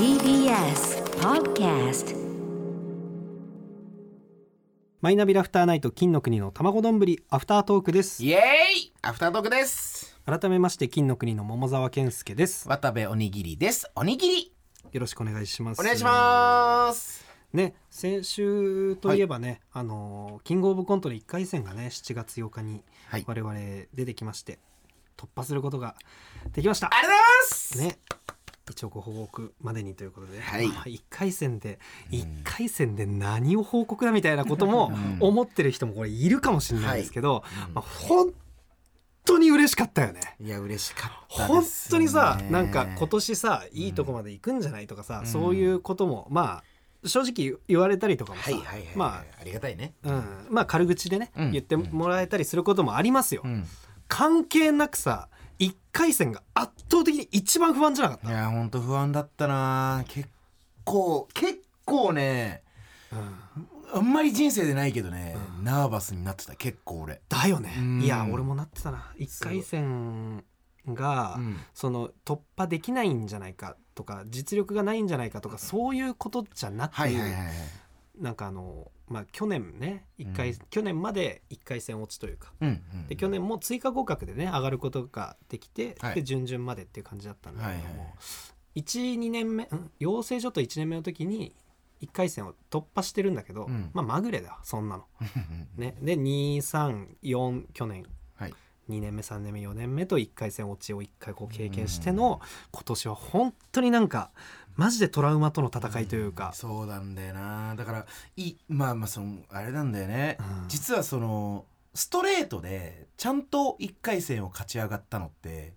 TBS Podcast マイナビラフターナイト金の国の卵丼ぶりアフタートークです。イエーイ！アフタートークです。改めまして金の国の桃沢健介です。渡部おにぎりです。おにぎり。よろしくお願いします。お願いします。ね先週といえばね、あのーキングオブコントの1回戦がね7月8日にはい。我々出てきまして、突破することができました。ありがとうございます！ね一応ご報告までにということで、はい。まあ、1回戦で1回戦で何を報告だみたいなことも 思ってる人もこれいるかもしれないですけど、うん。まあ、本当に嬉しかったよね。いや嬉しかった本です当にさねなんか今年さいいとこまで行くんじゃないとかさ、そういうこともまあ正直言われたりとかもさ、はいはいはい、まありがたいね。あ、うん、まあ軽口でね、うん。言ってもらえたりすることもありますよ。うん。関係なくさ1回戦が圧倒的に一番不安じゃなかっいやほんと不安だったな。結構結構ねた、うんあんまり人生でないけどね、ナーバスになってた結構俺。だよね。うん。いや俺もなってたな。1回戦が、うん。その突破できないんじゃないかとか実力がないんじゃないかとかそういうことじゃなく、はいはいはいはいなんかあのまあ去年ね一回、うん。去年まで1回戦落ちというか。うんうんで去年も追加合格でね上がることができて、はい。で準々までっていう感じだったんだけども、はいはい12年目ん養成所と1年目の時に1回戦を突破してるんだけど、うん。まあまぐれだそんなの。ね、で234去年はい2年目3年目4年目と1回戦落ちを1回こう経験しての今年は本当になんかマジでトラウマとの戦いというか、そうなんだよな。だからいまあまあそのあれなんだよね、うん。実はそのストレートでちゃんと1回戦を勝ち上がったのって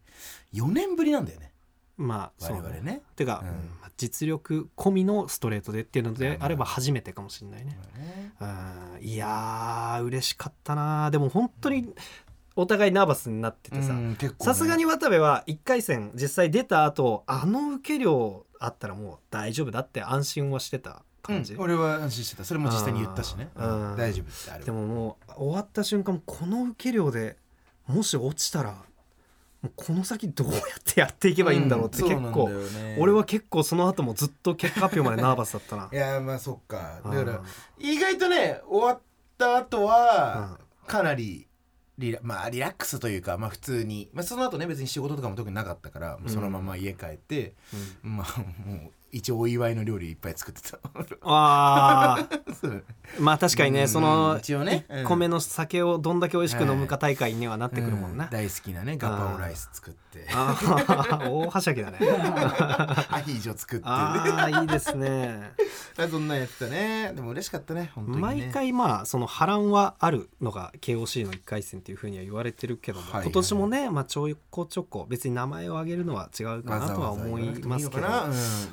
4年ぶりなんだよね。まあ我々ね。てか、うん。まあ実力込みのストレートでっていうのであれば初めてかもしれないね。うん。いやー嬉しかったなでも本当にお互いナーバスになっててさ。さすがに渡部は1回戦実際出た後あの受け量あったらもう大丈夫だって安心はしてた感じ、うん俺は安心してた。それも実際に言ったしね、うん。大丈夫ってあれは。でももう終わった瞬間この受け量でもし落ちたらもうこの先どうやってやっていけばいいんだろうってうん結構、ね。俺は結構その後もずっと結果発表までナーバスだったな。いやまあそっか。だからうん。意外とね終わった後はうん。かなりリラ,、まあ、リラックスというか、まあ、普通に、まあ、その後ね別に仕事とかも特になかったから、んそのまま家帰って、うん。まあもう一応お祝いの料理いっぱい作ってた。あ まあ確かにねうんその一応ね1個目の酒をどんだけ美味しく飲むか大会にはなってくるもんな、う大好きなねガパオライス作って。あー大はしゃぎだね。アヒージョ作って。ねああいいですね。そんなんやってたね。でも嬉しかったね本当にね。毎回まあその波乱はあるのが KOC の1回戦っていうふうには言われてるけども、はいはい今年もね、まあ、ちょこちょこ別に名前を挙げるのは違うかなとは思いますけど。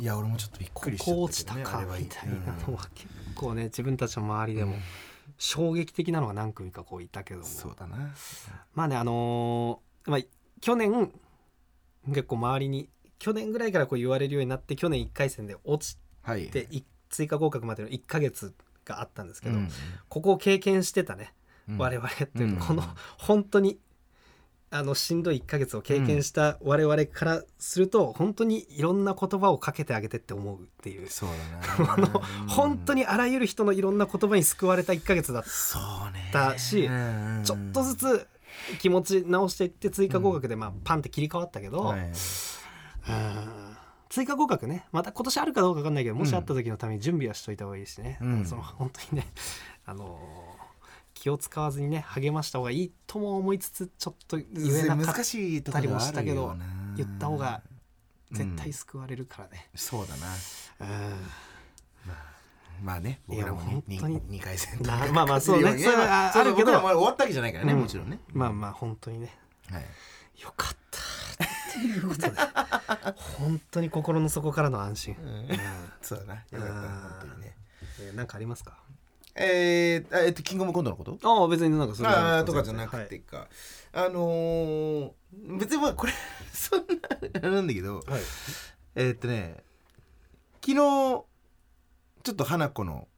いや俺もちょっとびっくりしちゃったけどねあれはいいかみたいなのは結構ね自分たちの周りでも衝撃的なのが何組かこういたけども。そうだな。まあねあのーまあ去年結構周りに去年ぐらいからこう言われるようになって去年1回戦で落ちはい追加合格までの1ヶ月があったんですけど、うんここを経験してたね、うん。我々っていううんこの本当にあのしんどい1ヶ月を経験した我々からすると本当にいろんな言葉をかけてあげてって思うっていう。そうだなあの本当にあらゆる人のいろんな言葉に救われた1ヶ月だっそうね。たしうん。ちょっとずつ気持ち直していって追加合格でまあパンって切り替わったけど、はい。うん追加合格ね。また今年あるかどうか分かんないけどもしあった時のために準備はしといた方がいいしね、うん。その本当にねあのー気を使わずにね励ました方がいいとも思いつつちょっと言えなかっ難しいところはあるよな言った方がうん絶対救われるからね、そうだな。うんまあね僕らも本当に。2回戦なまあまあそうね。それはあるけど終わったわけじゃないからねうん。もちろんね。まあまあ本当にね。はい。よかったっていうことで。本当に心の底からの安心、うん。そうだな。よかった。な本当にね。えーなんかありますか？ええっとキングオブコントのこと？ああ別になんかそれはあーとかじゃなくてか、あのー別にまあこれ そんななんだけど。はい、はい。えーっとね昨日ちょっと花子の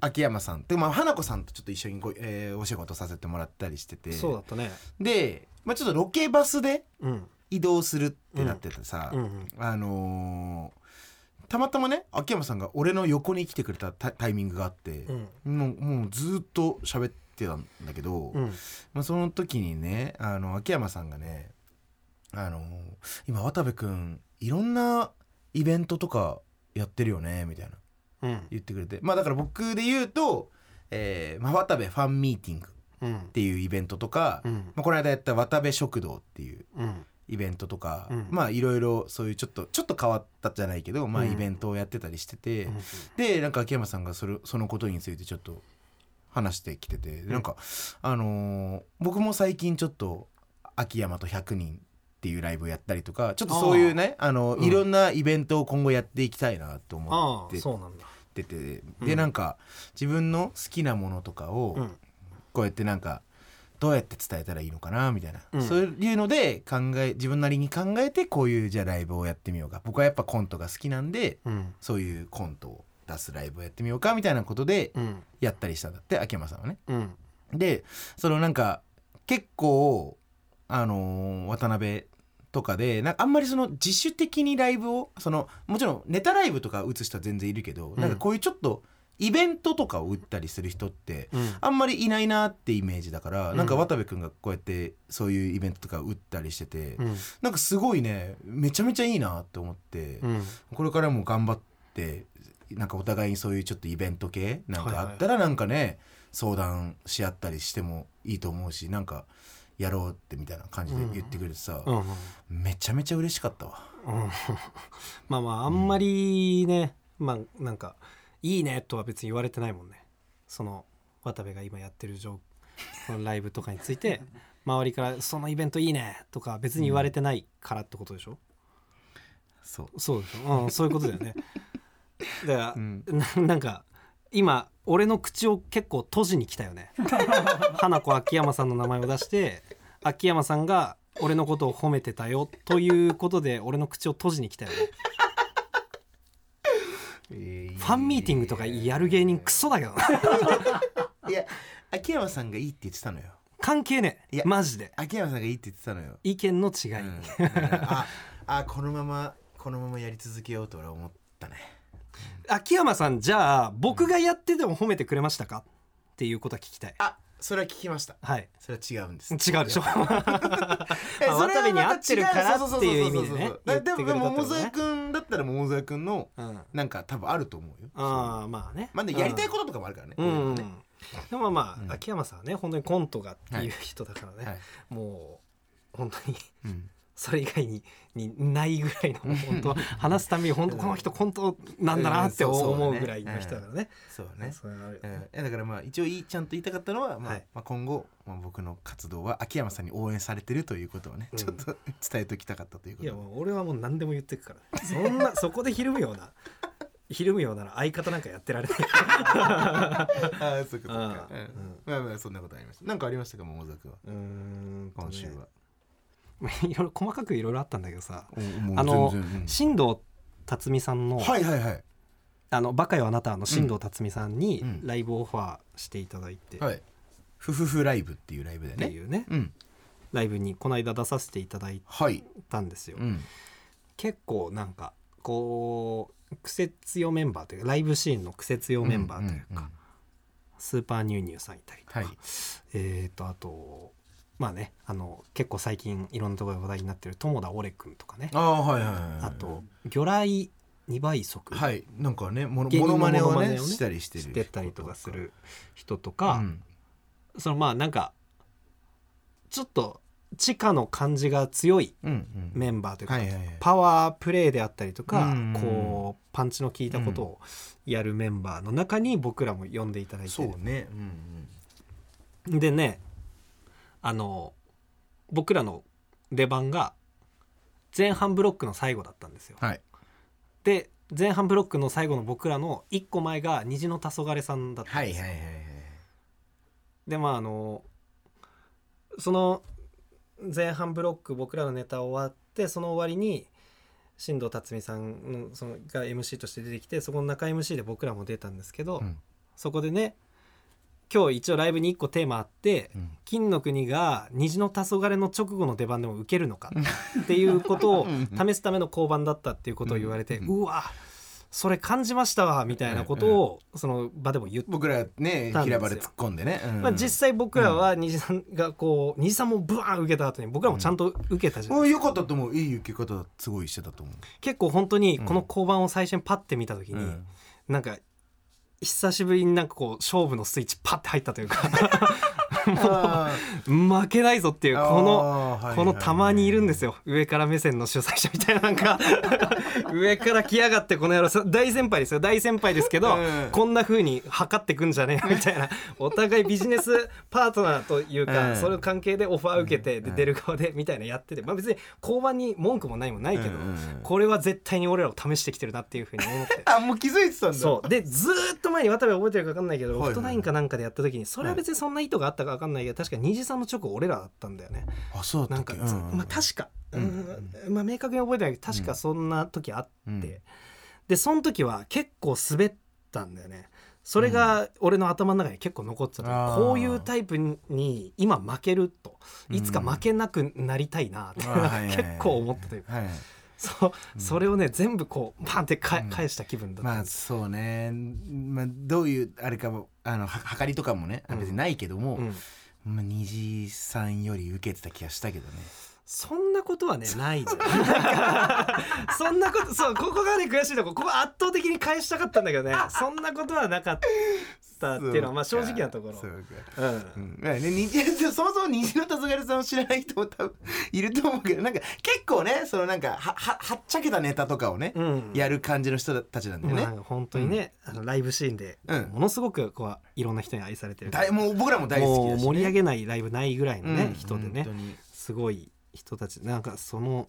秋山さん。ってまあ花子さんとちょっと一緒にご、えーお仕事させてもらったりしてて。そうだったね。で、まあ、ちょっとロケバスでうん。移動するってなっててさ、うん。うんあのーたまたまね秋山さんが俺の横に来てくれたタタイミングがあってう、ん。もうもうずっと喋ってたんだけど、うん。まあ、その時にねあの秋山さんがねあの今渡部君いろんなイベントとかやってるよねみたいな。うん言ってくれて。まあだから僕で言うと、えーまあ、渡部ファンミーティングっうん。ていうイベントとか、うん。まあ、この間やった渡部食堂っていううん。イベントとか、うん。まあいろいろそういうちょっとちょっと変わったじゃないけど、まあうんイベントをやってたりしてて、うん。でなんか秋山さんがそれそのことについてちょっと話してきてて、でなんかあのー僕も最近ちょっと秋山と100人っていうライブをやったりとかちょっとそういうねあの、うん。いろんなイベントを今後やっていきたいなと思ってそうなんだ。てて、うん。でなんか自分の好きなものとかをうん。こうやってなんかどうやって伝えたらいいのかなみたいな、うん。そういうので考え自分なりに考えてこういうじゃあライブをやってみようか。僕はやっぱコントが好きなんでうん。そういうコントを出すライブをやってみようかみたいなことでうん。やったりしたんだって秋山さんはね。うん。でそのなんか結構あのー渡辺とかでなんかあんまりその自主的にライブをそのもちろんネタライブとか打つ人は全然いるけど、うん。なんかこういうちょっとイベントとかを打ったりする人ってうん。あんまりいないなってイメージだから、うん。なんか渡部君がこうやってそういうイベントとか打ったりしてて、うん。なんかすごいねめちゃめちゃいいなって思って、うん。これからも頑張ってなんかお互いにそういうちょっとイベント系なんかあったらなんかね、相談し合ったりしてもいいと思うしなんかやろうってみたいな感じで言ってくれてさ、うん。うん。めちゃめちゃ嬉しかったわ。うん。まあまああんまりねまあなんかいいねとは別に言われてないもんね。その渡部が今やってるのライブとかについて 周りから「そのイベントいいね」とか別に言われてないからってことでしょ、そう。そうでしょ、うん、そういうことだよね。だから、うん。ななんか今俺の口を結構閉じに来たよね。花子秋山さんの名前を出して秋山さんが俺のことを褒めてたよということで俺の口を閉じに来たよね。ファファンミーティングとかやる芸人クソだけどな。いや秋山さんがいいって言ってたのよ。関係ねいやえマジで。秋山さんがいいって言ってたのよ、意見の違い、うん。ああこのままこのままやり続けようと俺は思ったね秋山さんじゃあ僕がやってても褒めてくれましたか？っていうことは聞きたい。あそれは聞きました。はい。それは違うんです。違うでしょ。えまあ渡部に合ってるからっていう意味でね。でも桃沢君だったら桃沢君のうん。なんか多分あると思うよ。ああまあね。まあねやりたいこととかもあるからね、うん、でもまあ、うん。秋山さんはね本当にコントがっていう人だからね、はい。もう本当にうんそれ以外ににないぐらいの本当話すために本当この人コントなんだなって思うぐらいの人だからね。そうね。だからまあ一応いいちゃんと言いたかったのは、まあはい。まあ、今後、まあ、僕の活動は秋山さんに応援されてるということをね、うん。ちょっと 伝えておきたかったということ。でいやもう俺はもう何でも言ってくから。そんな そこでひるむようなひるむようなら相方なんかやってられない。ああそうか、うん。うん。まあまあそんなことありました。なんかありましたか桃沢君は？うーん今週は、いろいろ細かくいろいろあったんだけどさ。あの新藤辰巳さんのはいはいはい「あのバカよあなた」の新藤辰巳さんにうん。ライブオファーしていただいて。っはい。ふふふライブっていうライブでね。ていうね。うん。ライブにこの間出させていただいはいたんですよ。うん結構なんかこう癖強メンバーというかライブシーンの癖強メンバーというか、スーパーニューニューさんいたりとか、はい。えーとあとまあねあの結構最近いろんなところで話題になってる友田オレ君とかね。ああはいはいはいあと魚雷二倍速。はい。なんかねモノ芸人のモノマネをねねしたりしてるしてたりとかする人とうか、んそのまあなんかちょっと地下の感じが強いうんうん。メンバーというか、パワープレイであったりとか、うんこうパンチの効いたことをやるメンバーの中に僕らも呼んでいただいて、そうね。うんうん。でねあの僕らの出番が前半ブロックの最後だったんですよ。はいで前半ブロックの最後の僕らの1個前が虹の黄昏さんだったんですよ。はいはいはいはいでまああのその前半ブロック僕らのネタ終わってその終わりに新藤辰巳さんのそのが MC として出てきてそこの中 MC で僕らも出たんですけど、うんそこでね今日一応ライブに1個テーマあってうん。金の国が虹の黄昏の直後の出番でも受けるのかっていうことを 試すための交番だったっていうことを言われて、ううんわそれ感じましたわみたいなことをその場でも言って。僕らね平場で突っ込んでね、うん。まあ、実際僕らは虹さんがこう虹さんもブワーン受けた後に僕らもちゃんと受けたじゃないおよかったと思う。いい受け方すごいしてたと思う、結構本当にこの交番を最初にパッて見た時に、うん。なんか久しぶりになんかこう勝負のスイッチパッて入ったというか。あ負けないぞっていうーこのこのたまにいるんですよ。上から目線の主催者みたいななんか上から来やがってこの野郎。大先輩ですよ。大先輩ですけど、うん。こんな風に測ってくんじゃねえよみたいな。お互いビジネスパートナーというか、うん。その関係でオファー受けて、でうん。出る側でみたいなやってて、まあ、別に交番に文句もないもないけど、これは絶対に俺らを試してきてるなっていう風に思って。あもう気づいてたんだ。そう。でずーっと前に渡部覚えてるか分かんないけど、はいはい。ロフトナインかなんかでやった時にそれは別にそんな意図があったか分かんないけど確か虹さんの直後俺らだったんだよね。あそうだなんか、うんうんまあ確か、うんうんまあ明確に覚えてないけど確かそんな時あって、うん。でその時は結構滑ったんだよね。それが俺の頭の中に結構残ってたと、あー。こういうタイプに今負けると。いつか負けなくなりたいなって、あーはいはいはい 結構思ったというか、はいそううんそれをね全部こうパンってか、うん。返した気分だった。まあそうね、まあ、どういうあれかもあのは測りとかもねうん別にないけども、うん。まあ、虹さんより受けてた気がしたけどねそんなことはねないそんなことそうここがね悔しいとこここ圧倒的に返したかったんだけどね。そんなことはなかったっていうのはまあ正直なところ。そうかうんうん。まあね、に そもそも虹の黄昏さんを知らない人も多分いると思うけどなんか結構ねそのなんかはははっちゃけたネタとかをね、うん。やる感じの人たちなんだよね、まあ本当にね、あのライブシーンでうん。ものすごくこういろんな人に愛されてる大もう僕らも大好きだし、ね、もう盛り上げないライブないぐらいのね、うん人でねすごい人たちなんかその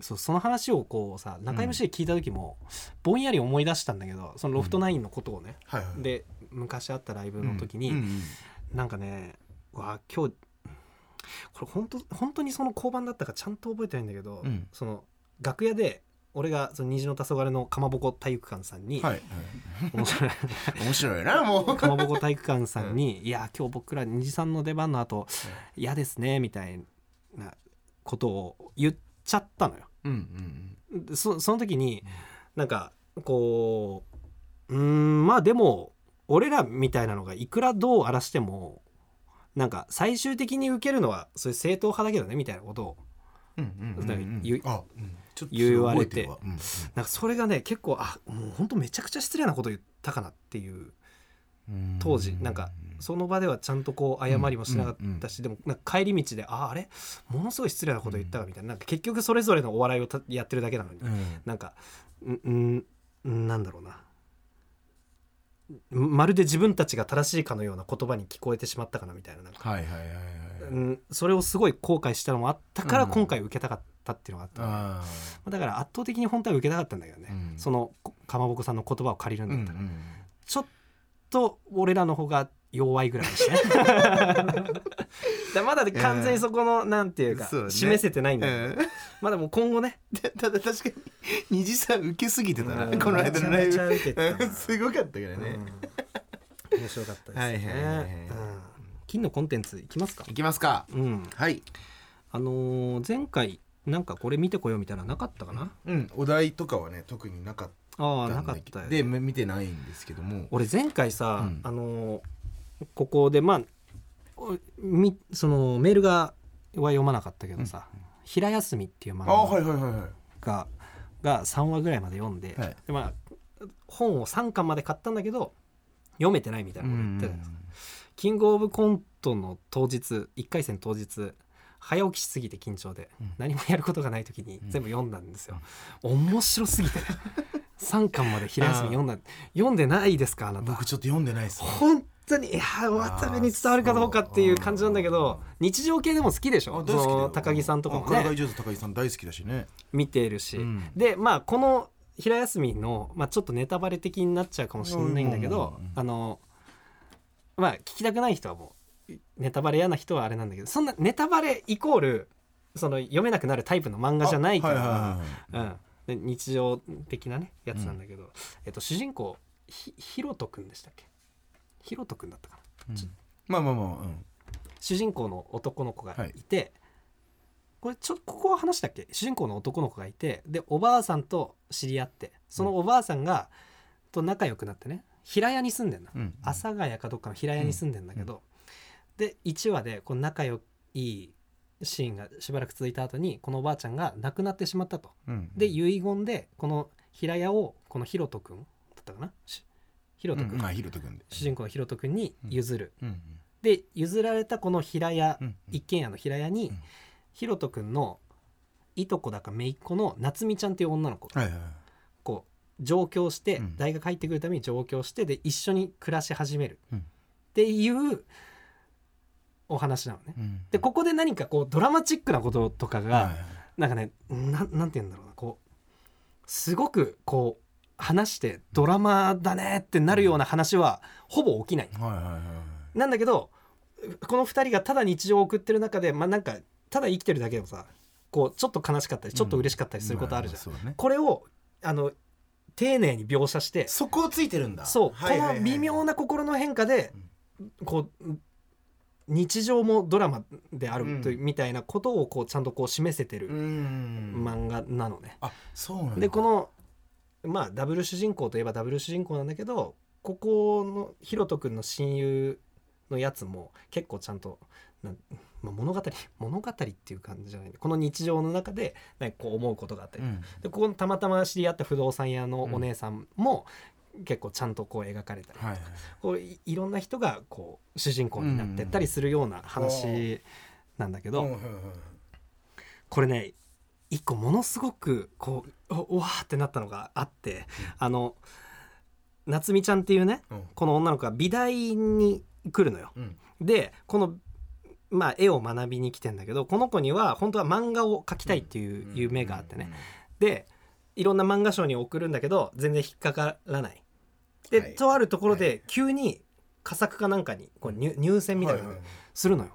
そうその話をこうさ中 MC で聞いた時も、ぼんやり思い出したんだけどそのロフトナインのことをね、はいはいで昔あったライブの時に、うん。うんなんかねわ今日これ本当本当にその交番だったかちゃんと覚えてないんだけど、うん。その楽屋で俺がその虹の黄昏のかまぼこ体育館さんに、はい、はい、面白い。面白いなもう。かまぼこ体育館さんに「いや今日僕ら虹さんの出番の後嫌ですね」みたいなことを言っちゃったのよ。うんうんでそその時になんかこううーんまあでも俺らみたいなのがいくらどう荒らしてもなんか最終的に受けるのはそういう正統派だけどねみたいなことを言われて。なんかそれがね結構あもうほんとめちゃくちゃ失礼なこと言ったかなっていう当時なんかその場ではちゃんとこう謝りもしなかったし、でもなんか帰り道でああれ？ものすごい失礼なこと言ったかみたいな。なんか結局それぞれのお笑いをたやってるだけなのに、うん。なんかんんなんだろうな。まるで自分たちが正しいかのような言葉に聞こえてしまったかなみたいななんか、はいはいはいはいうん、それをすごい後悔したのもあったからうん。今回受けたかったっていうのがあったの、あだから圧倒的に本当は受けたかったんだけどね、うん。そのかまぼこさんの言葉を借りるんーだったら、うんうん。ちょっと俺らの方が弱いぐらいでした まだ完全にそこのなんていうかそうね。示せてないんだまだもう今後ね。で ただ確かに虹さん受けすぎてたな、うん。この間のライめちゃブめちゃ受けてたな。すごかったからね、うん。面白かったですね、はいはいはいはい。うん。金のコンテンツいきますか。いきますか。うん。はい。あのー前回なんかこれ見てこようみたいなのなかったかな？うん。お題とかはね特になかっあなんかったよ。で見てないんですけども。俺前回さ、うん。あのーここでまあおみそのメールがは読まなかったけどさ「平休み」っていう漫画はいはいはいがが3話ぐらいまで読んで,、はい。でまあ本を3巻まで買ったんだけど読めてないみたいなこと言ってたじゃないです。かキングオブコントの当日1回戦当日早起きしすぎて緊張で、うん。何もやることがない時に全部読んだんですよ、面白すぎて。ね 3巻まで平休み読んだ。読んでないですかあなた。僕ちょっと読んでないですね。本当にいや渡部に伝わるかどうかっていう感じなんだけど日常系でも好きでしょ？あ大好き高木さんとかもね。高木さん大好きだしね。見ているし、うん。でまあこの平休みの、まあ、ちょっとネタバレ的になっちゃうかもしれないんだけど、あのまあ聞きたくない人はもうネタバレ嫌な人はあれなんだけどそんなネタバレイコールその読めなくなるタイプの漫画じゃないから、はいはい。うん、で日常的なねやつなんだけど、えっと、主人公ひひろとくんでしたっけ？ひろとくんだったかな。うん。まあまあまあうん。主人公の男の子がいて、これちょここは話したっけ？主人公の男の子がいてでおばあさんと知り合ってそのおばあさんが、と仲良くなってね平屋に住んでんだ、うん。阿佐ヶ谷かどっかの平屋に住んでんだけど、で1話でこう仲良いシーンがしばらく続いた後にこのおばあちゃんが亡くなってしまったと。うんで遺言でこの平屋をこのひろとくんだったかな？しひろとくん、うんまあひろとくんで主人公のひろとくん。に譲る。うんで譲られたこの平屋、うん一軒家の平屋に、うん。ひろとくんのいとこだか姪っ子の夏美ちゃんっていう女の子がはいはい。こう上京して、うん。大学入ってくるために上京してで一緒に暮らし始める。うん。っていうお話なのね。うん。でここで何かこうドラマチックなこととかが、はいはい。なんかねなんなんて言うんだろうな。こうすごくこう話してドラマだねってなるような話はほぼ起きない。なんだけどこの2人がただ日常を送ってる中でまあなんかただ生きてるだけでもさこうちょっと悲しかったりちょっと嬉しかったりすることあるじゃん。うだね。これをあの丁寧に描写してそこをついてるんだ。そう、この微妙な心の変化で、こう日常もドラマであるという、うん。みたいなことをこうちゃんとこう示せてうるん。漫画なのね。あそうなでこのまあダブル主人公といえばダブル主人公なんだけどここのひろとくんの親友のやつも結構ちゃんとなん、まあ、物語物語っていう感じじゃないこの日常の中でなんかこう思うことがあったり、うん。でここのたまたま知り合った不動産屋のお姉さんも結構ちゃんとこう描かれたり、はいはい。こういいろんな人がこう主人公になってったりするような話なんだけど、うんうんうん。これね一個ものすごくこうおうわーってなったのがあって、あの夏美ちゃんっていうねうん。この女の子が美大に来るのよ。うん。でこのまあ絵を学びに来てんだけどこの子には本当は漫画を描きたいっていう夢があってね。でいろんな漫画賞に送るんだけど全然引っかからない。で、はい。とあるところで急に佳作かなんかにこう入入選みたいなのするのよ。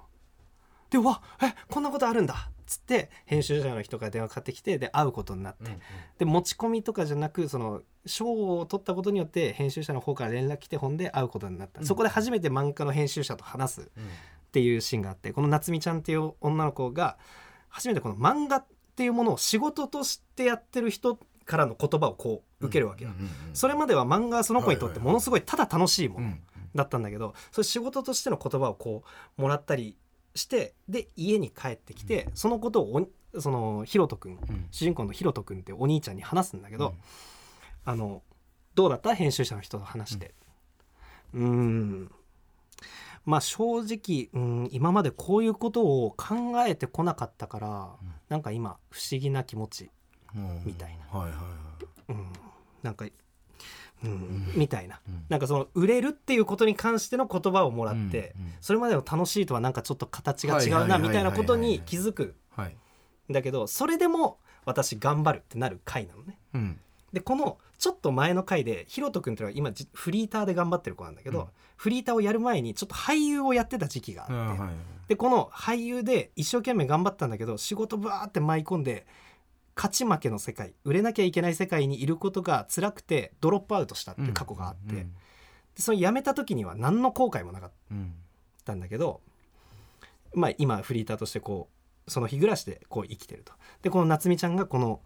でうわえこんなことあるんだ。っつって編集者の人から電話かかってきてで会うことになって、うんうん。で持ち込みとかじゃなくその賞を取ったことによって編集者の方から連絡来て本で会うことになった、うん。そこで初めて漫画の編集者と話すっうん。ていうシーンがあってこの夏美ちゃんっていう女の子が初めてこの漫画っていうものを仕事としてやってる人からの言葉をこう受けるわけよ。それまでは漫画はその子にとってものすごいただ楽しいものうんだったんだけどそれ仕事としての言葉をこうもらったりしてで家に帰ってきてそのことをおそのひろとくんうん。主人公のひろとくんってお兄ちゃんに話すんだけど、うん。あのどうだった編集者の人と話して。うーん。まあ正直うん今までこういうことを考えてこなかったから、うん。なんか今不思議な気持ち、うんみたいな。はいはいはい。うん、なんか、うん。ん。みたいな。うん。なんかその売れるっていうことに関しての言葉をもらって、うんうんそれまでの楽しいとはなんかちょっと形が違うなみたいなことに気づく。はい。んだけどそれでも私頑張るってなる回なのね。うん。でこのちょっと前の回でひろとくんっていうのは今じフリーターで頑張ってる子なんだけど、うん。フリーターをやる前にちょっと俳優をやってた時期があって、はい。でこの俳優で一生懸命頑張ったんだけど仕事バーって舞い込んで勝ち負けの世界売れなきゃいけない世界にいることが辛くてドロップアウトしたって過去があって、でその辞めた時には何の後悔もなかっうん。たんだけど、まあ、今フリーターとしてこうその日暮らしでこう生きてると。でこの夏美ちゃんがこの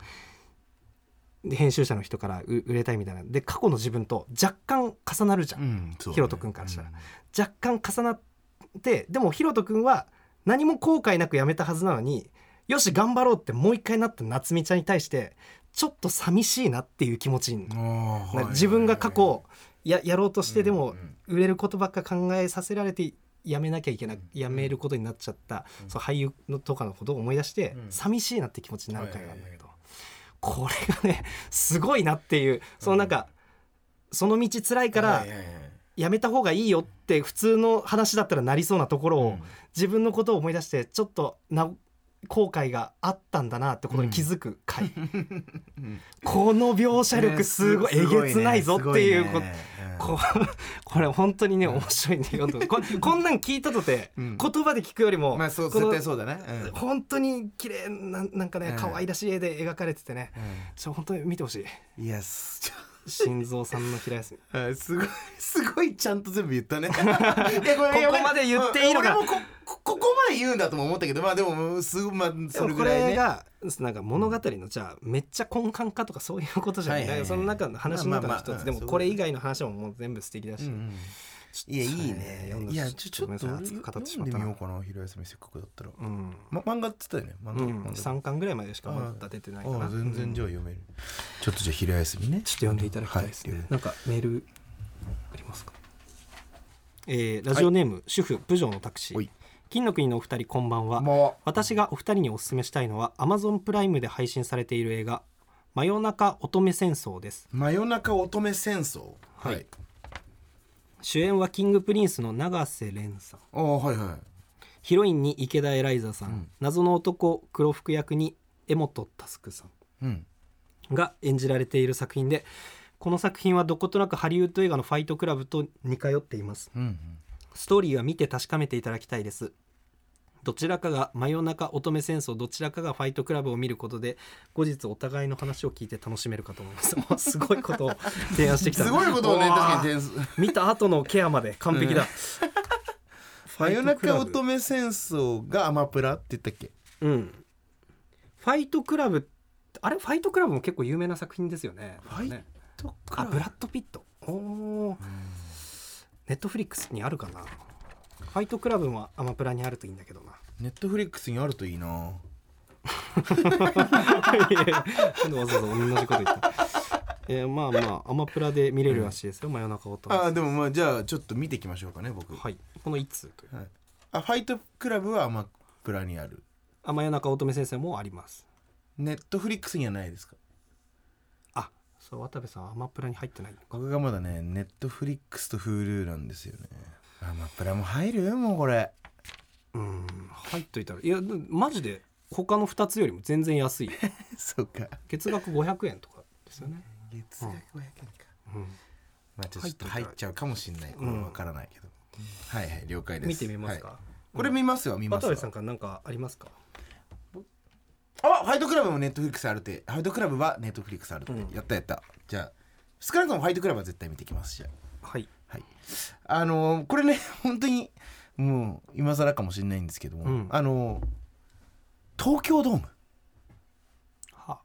で編集者の人からう売れたいみたいな。で過去の自分と若干重なるじゃん、うんね。ひろとくんからしたら。うん。若干重なってでもひろとくんは何も後悔なく辞めたはずなのによし頑張ろうってもう一回なった夏美ちゃんに対してちょっと寂しいなっていう気持ちに自分が過去ややろうとしてでもうんうん売れることばっか考えさせられてやめなきゃいけないやめることになっちゃった、うんそう俳優のとかのことを思い出して、うん。寂しいなって気持ちになる回なんだけど、これがねすごいなっていうそのなんか、その道辛いからやめた方がいいよって普通の話だったらなりそうなところを、うん。自分のことを思い出してちょっとな後悔があったんだなってことに気づく回、うん。この描写力すごいえげつないぞっていうこと、ここれ本当にね面白いんだよここんなん聞いたとて、うん。言葉で聞くよりも、まあそう絶対そうだね。うん。本当に綺麗ななんかねうん。可愛らしい絵で描かれててね、ちょ本当に見てほしい。いやす心臓さんの平休みあすごいすごいちゃんと全部言ったね。いやこれここまで言っていいのか。俺もここここまで言うんだとも思ったけどまあでもすぐまあそれぐらいね。れがなんか物語のじゃあめっちゃ根幹かとかそういうことじゃない,、はいはいはいその中の話の中の一つ、まあまあまあでもこれ以外の話ももう全部素敵だし、うんうんいやいいね。いやちょっと読んでみようかな昼休みせっかくだったら、うん。ま、漫画っつったよね漫画、うん、漫画。3巻ぐらいまでしかまだ出てないかな。ああ全然じゃ読める、ちょっとじゃあ昼休みね。ちょっと読んでいただきたいですね、はい。なんかメールありますか？えーラジオネーム、主婦プジョーのタクシー。金の国のお二人こんばんは、まあ私がお二人にお勧めしたいのは Amazon プライムで配信されている映画「真夜中乙女戦争」です。真夜中乙女戦争？はい主演はキングプリンスの永瀬廉さん。ああはいはい。ヒロインに池田エライザさん、うん。謎の男黒服役に江本佑さん。うん。が演じられている作品でこの作品はどことなくハリウッド映画の「ファイトクラブ」と似通っています。うんうん。ストーリーは見て確かめていただきたいですどちらかが真夜中乙女戦争どちらかがファイトクラブを見ることで後日お互いの話を聞いて楽しめるかと思います。すごいことを提案してきた。すごいことをね確かに見た後のケアまで完璧だ、真夜中乙女女戦争がアマプラって言ったっけ？うん。ファイトクラブあれ？ファイトクラブも結構有名な作品ですよね。ファイねとあブラッド・ピット。おおネットフリックスにあるかな？ファイトクラブもアマプラにあるといいんだけどなネットフリックスにあるといいな。いやわざわざ同じこと言ってえー、まあまあアマプラで見れるらしいですよ、真夜中乙女ああでもまあじゃあちょっと見ていきましょうかね僕。はい。この1通という。はい。あファイトクラブはアマプラにある。あ真夜中乙女先生もあります。ネットフリックスにはないですか？あそう渡部さんアマプラに入ってない。僕がまだねネットフリックスと Hulu なんですよね。アマプラも入る？もうこれうん。入っといたらいやでマジで他の2つよりも全然安い。そうか。月額500円とかですよね、月額500円か、うん。まあちょっと入っちゃうかもしれない。これは分からないけど、はいはい了解です。見てみますか、はい。これ見ますよ見ます渡わ部さんから何かありますか？あファイトクラブもネットフリックスあるって。ファイトクラブはネットフリックスあるって、うん。やったやった。じゃあ少なくともファイトクラブは絶対見てきますじゃあ。はい。はい。あのーこれね本当にもう今更かもしれないんですけども、うん。あのー東京ドーム。は。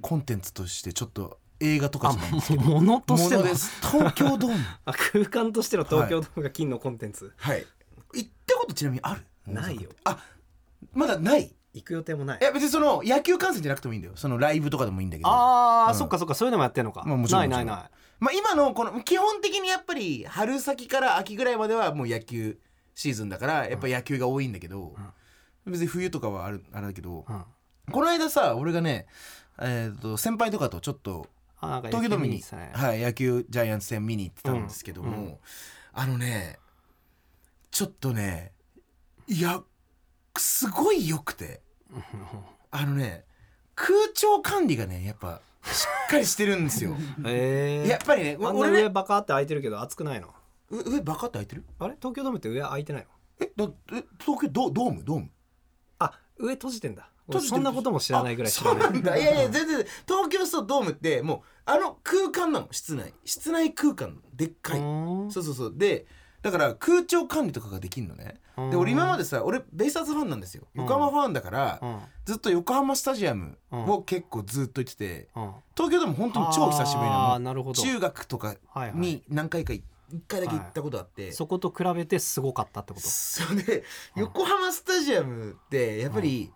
コンテンツとしてちょっと映画とかあじゃないんですけど。ものとしての。ものです。東京ドーム。あ空間としての東京ドームが金のコンテンツ、はい。行ったことちなみにある？ないよ。あまだない？行く予定もない。いや別にその野球観戦じゃなくてもいいんだよ。そのライブとかでもいいんだけど。あー、うん。そっかそっかそういうのもやってんのか、まあもちろんないないない。まあ、今のこの基本的にやっぱり春先から秋ぐらいまではもう野球シーズンだからやっぱ野球が多いんだけど、別に冬とかはあるあれだけど、うん。この間さ俺がね、えー、と先輩とかとちょっと東京ドームにはい、野球ジャイアンツ戦見に行ってたんですけども、あのねちょっとねいやすごい良くて。あのね空調管理がねやっぱしっかりしてるんですよ。えー、やっぱりね俺ね上バカって開いてるけど暑くないの？う上バカって開いてる？あれ？東京ドームって上開いてないの？えだえ東京ドドーム？ドーム？あ上閉じてんだ。俺そんなことも知らないぐらい知らない。あそうなんだ。いやいや全然東京ストドームってもうあの空間なの室内。室内空間でっかい。うん。そうそうそう。でだから空調管理とかができるのね。で俺今までさ俺ベイスターズファンなんですよ。横浜ファンだからうん。ずっと横浜スタジアムを結構ずっと行っててうん。東京でも本当に超久しぶりあなの中学とかに何回か一回だけ行ったことあって、そこと比べてすごかったってこと？それで横浜スタジアムってやっぱり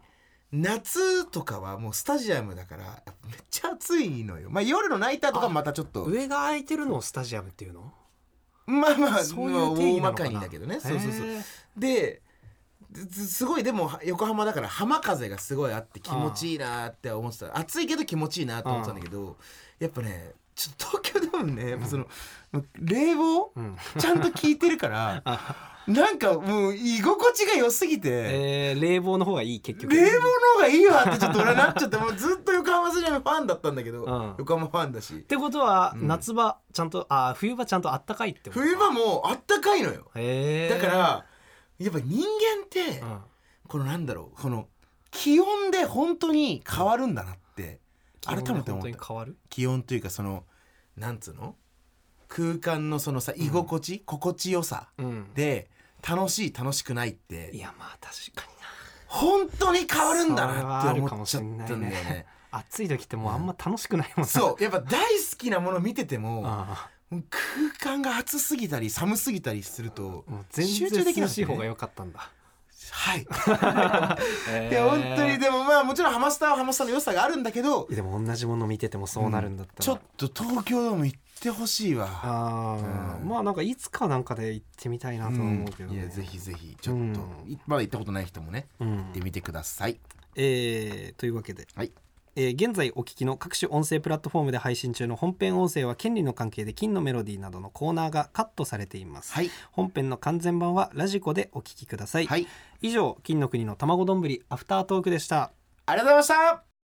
夏とかはもうスタジアムだからめっちゃ暑いのよ。まあ夜のナイターとかまたちょっと。上が空いてるのをスタジアムっていうの？まあまあそうまあいう定義なのかな？にだけどね。そうそうそう。でずすごいでも横浜だから浜風がすごいあって気持ちいいなって思ってた。暑いけど気持ちいいなって思ってたんだけどやっぱねちょっと東京ドームねやっぱその冷房？うん。ちゃんと効いてるから なんかもう居心地が良すぎて。えー、冷房の方がいい結局。冷房の方がいいわってちょっと俺はなっちゃってもうずっと横浜スタジアムファンだったんだけど、うん。横浜ファンだし。ってことは、うん。夏場ちゃんとあ冬場ちゃんとあったかいってこと冬場もあったかいのよ。へえだからやっぱ人間って、うん。このなんだろうこの気温で本当に変わるんだなって改めて思った。に変わる？気温というかそのなんつうの？空間のそのさ居心地、心地よさうん。で楽しい楽しくないって。いやまあ確かにな。本当に変わるんだなって思っちゃったんだよね。ね。暑い時ってもうあんま楽しくないもんな。そう。やっぱ大好きなもの見てても空間が暑すぎたり寒すぎたりすると集中できない方が良かったんだはい。いいや本当にでもまあもちろんハマスターはハマスターの良さがあるんだけどでも同じもの見ててもそうなるんだったら、ちょっと東京ドーム行ってほしいわ。ああ、うん。まあなんかいつかなんかで行ってみたいなとは思うけど、ね。いやぜひぜひ。ちょっと、まだ行ったことない人もねうん。行ってみてください。えーというわけで、はいえー現在お聞きの各種音声プラットフォームで配信中の本編音声は権利の関係で金のメロディーなどのコーナーがカットされています、はい。本編の完全版はラジコでお聞きください、はい。以上金の国の卵丼アフタートークでした。ありがとうございました